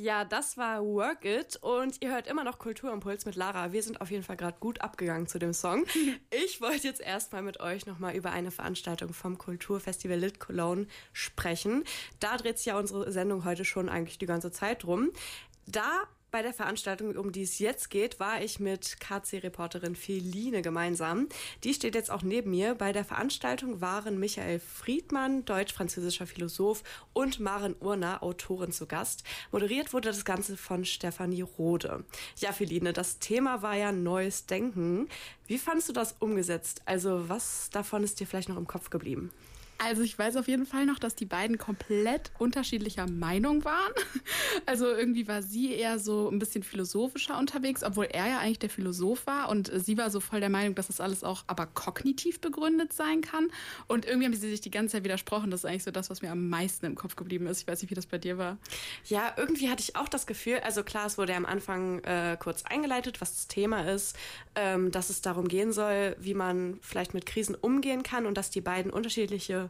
Ja, das war Work It und ihr hört immer noch Kulturimpuls mit Lara. Wir sind auf jeden Fall gerade gut abgegangen zu dem Song. Ich wollte jetzt erstmal mit euch nochmal über eine Veranstaltung vom Kulturfestival Lit Cologne sprechen. Da dreht sich ja unsere Sendung heute schon eigentlich die ganze Zeit drum. Da bei der Veranstaltung, um die es jetzt geht, war ich mit KC-Reporterin Feline gemeinsam. Die steht jetzt auch neben mir. Bei der Veranstaltung waren Michael Friedmann, deutsch-französischer Philosoph, und Maren Urner, Autorin, zu Gast. Moderiert wurde das Ganze von Stefanie Rode. Ja, Feline, das Thema war ja neues Denken. Wie fandest du das umgesetzt? Also, was davon ist dir vielleicht noch im Kopf geblieben? Also ich weiß auf jeden Fall noch, dass die beiden komplett unterschiedlicher Meinung waren. Also irgendwie war sie eher so ein bisschen philosophischer unterwegs, obwohl er ja eigentlich der Philosoph war und sie war so voll der Meinung, dass das alles auch aber kognitiv begründet sein kann. Und irgendwie haben sie sich die ganze Zeit widersprochen. Das ist eigentlich so das, was mir am meisten im Kopf geblieben ist. Ich weiß nicht, wie das bei dir war. Ja, irgendwie hatte ich auch das Gefühl, also klar, es wurde ja am Anfang äh, kurz eingeleitet, was das Thema ist, ähm, dass es darum gehen soll, wie man vielleicht mit Krisen umgehen kann und dass die beiden unterschiedliche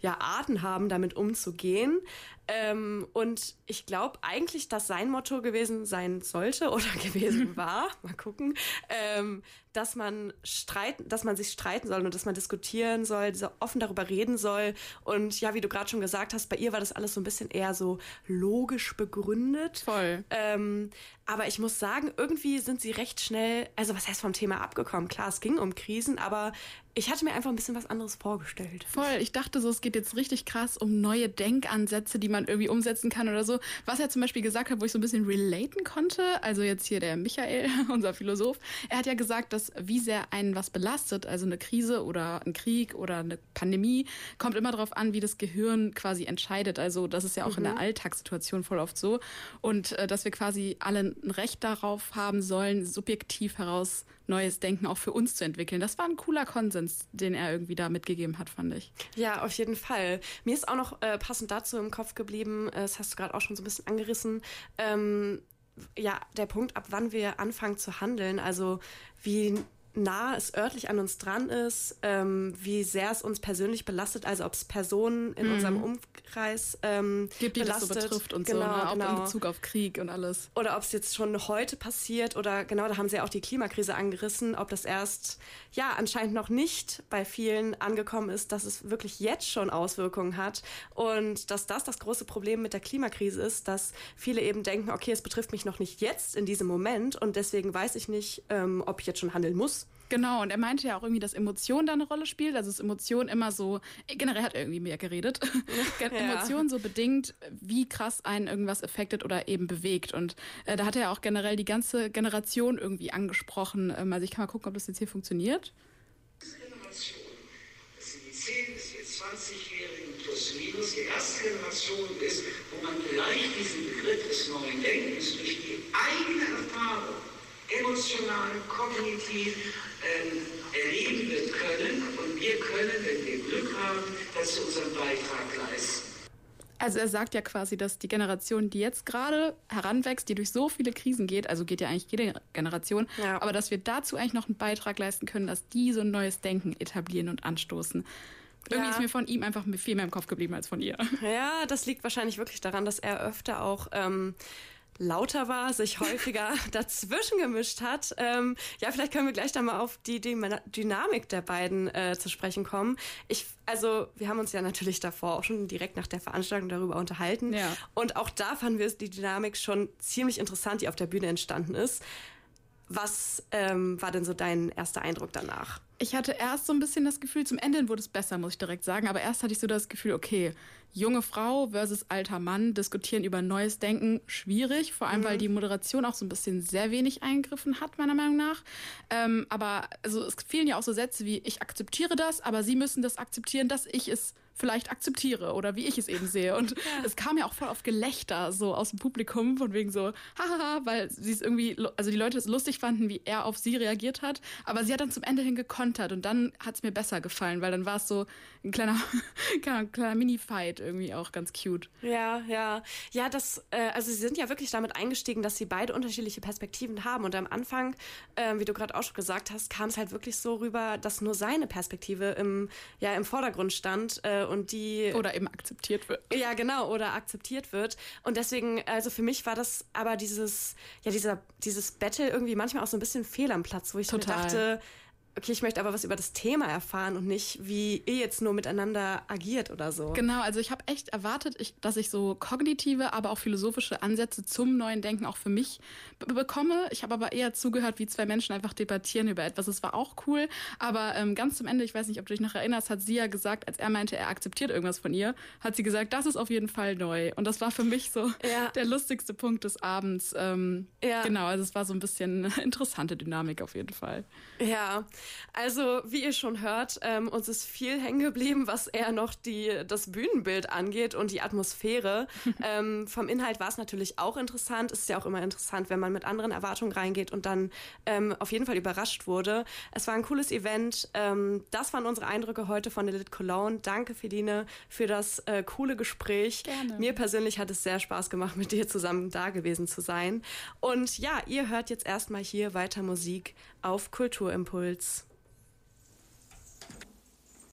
ja, Arten haben, damit umzugehen. Ähm, und ich glaube eigentlich, dass sein Motto gewesen sein sollte oder gewesen war, mal gucken, ähm, dass man streiten, dass man sich streiten soll und dass man diskutieren soll, so offen darüber reden soll. Und ja, wie du gerade schon gesagt hast, bei ihr war das alles so ein bisschen eher so logisch begründet. Voll. Ähm, aber ich muss sagen, irgendwie sind sie recht schnell, also was heißt vom Thema abgekommen? Klar, es ging um Krisen, aber ich hatte mir einfach ein bisschen was anderes vorgestellt. Voll. Ich dachte so, es geht jetzt richtig krass um neue Denkansätze, die man irgendwie umsetzen kann oder so. Was er zum Beispiel gesagt hat, wo ich so ein bisschen relaten konnte, also jetzt hier der Michael, unser Philosoph, er hat ja gesagt, dass wie sehr einen was belastet, also eine Krise oder ein Krieg oder eine Pandemie, kommt immer darauf an, wie das Gehirn quasi entscheidet. Also das ist ja auch mhm. in der mhm. Alltagssituation voll oft so. Und äh, dass wir quasi alle ein Recht darauf haben sollen, subjektiv heraus neues Denken auch für uns zu entwickeln. Das war ein cooler Konsens, den er irgendwie da mitgegeben hat, fand ich. Ja, auf jeden Fall. Mir ist auch noch äh, passend dazu im Kopf geblieben, äh, das hast du gerade auch schon so ein bisschen angerissen, ähm, ja, der Punkt, ab wann wir anfangen zu handeln, also wie nah es örtlich an uns dran ist, ähm, wie sehr es uns persönlich belastet, also ob es Personen in mhm. unserem Umkreis ähm, Gibt, die belastet. das so betrifft und genau, so, ne? auch genau. in Bezug auf Krieg und alles. Oder ob es jetzt schon heute passiert oder genau, da haben sie ja auch die Klimakrise angerissen, ob das erst, ja, anscheinend noch nicht bei vielen angekommen ist, dass es wirklich jetzt schon Auswirkungen hat und dass das das große Problem mit der Klimakrise ist, dass viele eben denken, okay, es betrifft mich noch nicht jetzt in diesem Moment und deswegen weiß ich nicht, ähm, ob ich jetzt schon handeln muss Genau, und er meinte ja auch irgendwie, dass Emotion da eine Rolle spielt. Also ist Emotion immer so, generell hat er irgendwie mehr geredet. Ja. Emotion so bedingt, wie krass einen irgendwas affected oder eben bewegt. Und äh, da hat er ja auch generell die ganze Generation irgendwie angesprochen. Ähm, also ich kann mal gucken, ob das jetzt hier funktioniert. Generation, das sind die 10 bis 20-Jährigen plus minus, die erste Generation ist, wo man vielleicht diesen Begriff des neuen Denkens durch die eigene Erfahrung emotional, kognitiv ähm, erleben wir können und wir können, wenn wir Glück haben, dazu unseren Beitrag leisten. Also er sagt ja quasi, dass die Generation, die jetzt gerade heranwächst, die durch so viele Krisen geht, also geht ja eigentlich jede Generation, ja. aber dass wir dazu eigentlich noch einen Beitrag leisten können, dass die so ein neues Denken etablieren und anstoßen. Irgendwie ja. ist mir von ihm einfach viel mehr im Kopf geblieben als von ihr. Ja, das liegt wahrscheinlich wirklich daran, dass er öfter auch ähm, lauter war, sich häufiger dazwischen gemischt hat. Ähm, ja, vielleicht können wir gleich da mal auf die, die Dynamik der beiden äh, zu sprechen kommen. Ich, also wir haben uns ja natürlich davor auch schon direkt nach der Veranstaltung darüber unterhalten. Ja. Und auch da fanden wir die Dynamik schon ziemlich interessant, die auf der Bühne entstanden ist. Was ähm, war denn so dein erster Eindruck danach? Ich hatte erst so ein bisschen das Gefühl, zum Ende wurde es besser, muss ich direkt sagen, aber erst hatte ich so das Gefühl, okay, junge Frau versus alter Mann diskutieren über neues Denken, schwierig, vor allem mhm. weil die Moderation auch so ein bisschen sehr wenig eingegriffen hat, meiner Meinung nach. Ähm, aber also, es fehlen ja auch so Sätze wie, ich akzeptiere das, aber Sie müssen das akzeptieren, dass ich es vielleicht akzeptiere oder wie ich es eben sehe. Und ja. es kam ja auch voll auf Gelächter so aus dem Publikum, von wegen so, hahaha, weil sie es irgendwie, also die Leute es lustig fanden, wie er auf sie reagiert hat. Aber sie hat dann zum Ende hin gekontert und dann hat es mir besser gefallen, weil dann war es so ein kleiner, kleiner, kleiner Mini-Fight irgendwie auch ganz cute. Ja, ja. Ja, das, äh, also sie sind ja wirklich damit eingestiegen, dass sie beide unterschiedliche Perspektiven haben. Und am Anfang, äh, wie du gerade auch schon gesagt hast, kam es halt wirklich so rüber, dass nur seine Perspektive im, ja, im Vordergrund stand. Äh, und die. Oder eben akzeptiert wird. Ja, genau, oder akzeptiert wird. Und deswegen, also für mich war das aber dieses, ja, dieser, dieses Battle irgendwie manchmal auch so ein bisschen fehl am Platz, wo ich Total. mir dachte, okay, ich möchte aber was über das Thema erfahren und nicht, wie ihr jetzt nur miteinander agiert oder so. Genau, also ich habe echt erwartet, ich, dass ich so kognitive, aber auch philosophische Ansätze zum neuen Denken auch für mich bekomme. Ich habe aber eher zugehört, wie zwei Menschen einfach debattieren über etwas. Es war auch cool, aber ähm, ganz zum Ende, ich weiß nicht, ob du dich noch erinnerst, hat sie ja gesagt, als er meinte, er akzeptiert irgendwas von ihr, hat sie gesagt, das ist auf jeden Fall neu. Und das war für mich so ja. der lustigste Punkt des Abends. Ähm, ja. Genau, also es war so ein bisschen interessante Dynamik auf jeden Fall. Ja, also, wie ihr schon hört, ähm, uns ist viel hängen geblieben, was eher noch die, das Bühnenbild angeht und die Atmosphäre. ähm, vom Inhalt war es natürlich auch interessant. Es ist ja auch immer interessant, wenn man mit anderen Erwartungen reingeht und dann ähm, auf jeden Fall überrascht wurde. Es war ein cooles Event. Ähm, das waren unsere Eindrücke heute von der Lit Cologne. Danke, Feline, für das äh, coole Gespräch. Gerne. Mir persönlich hat es sehr Spaß gemacht, mit dir zusammen da gewesen zu sein. Und ja, ihr hört jetzt erstmal hier weiter Musik auf Kulturimpuls.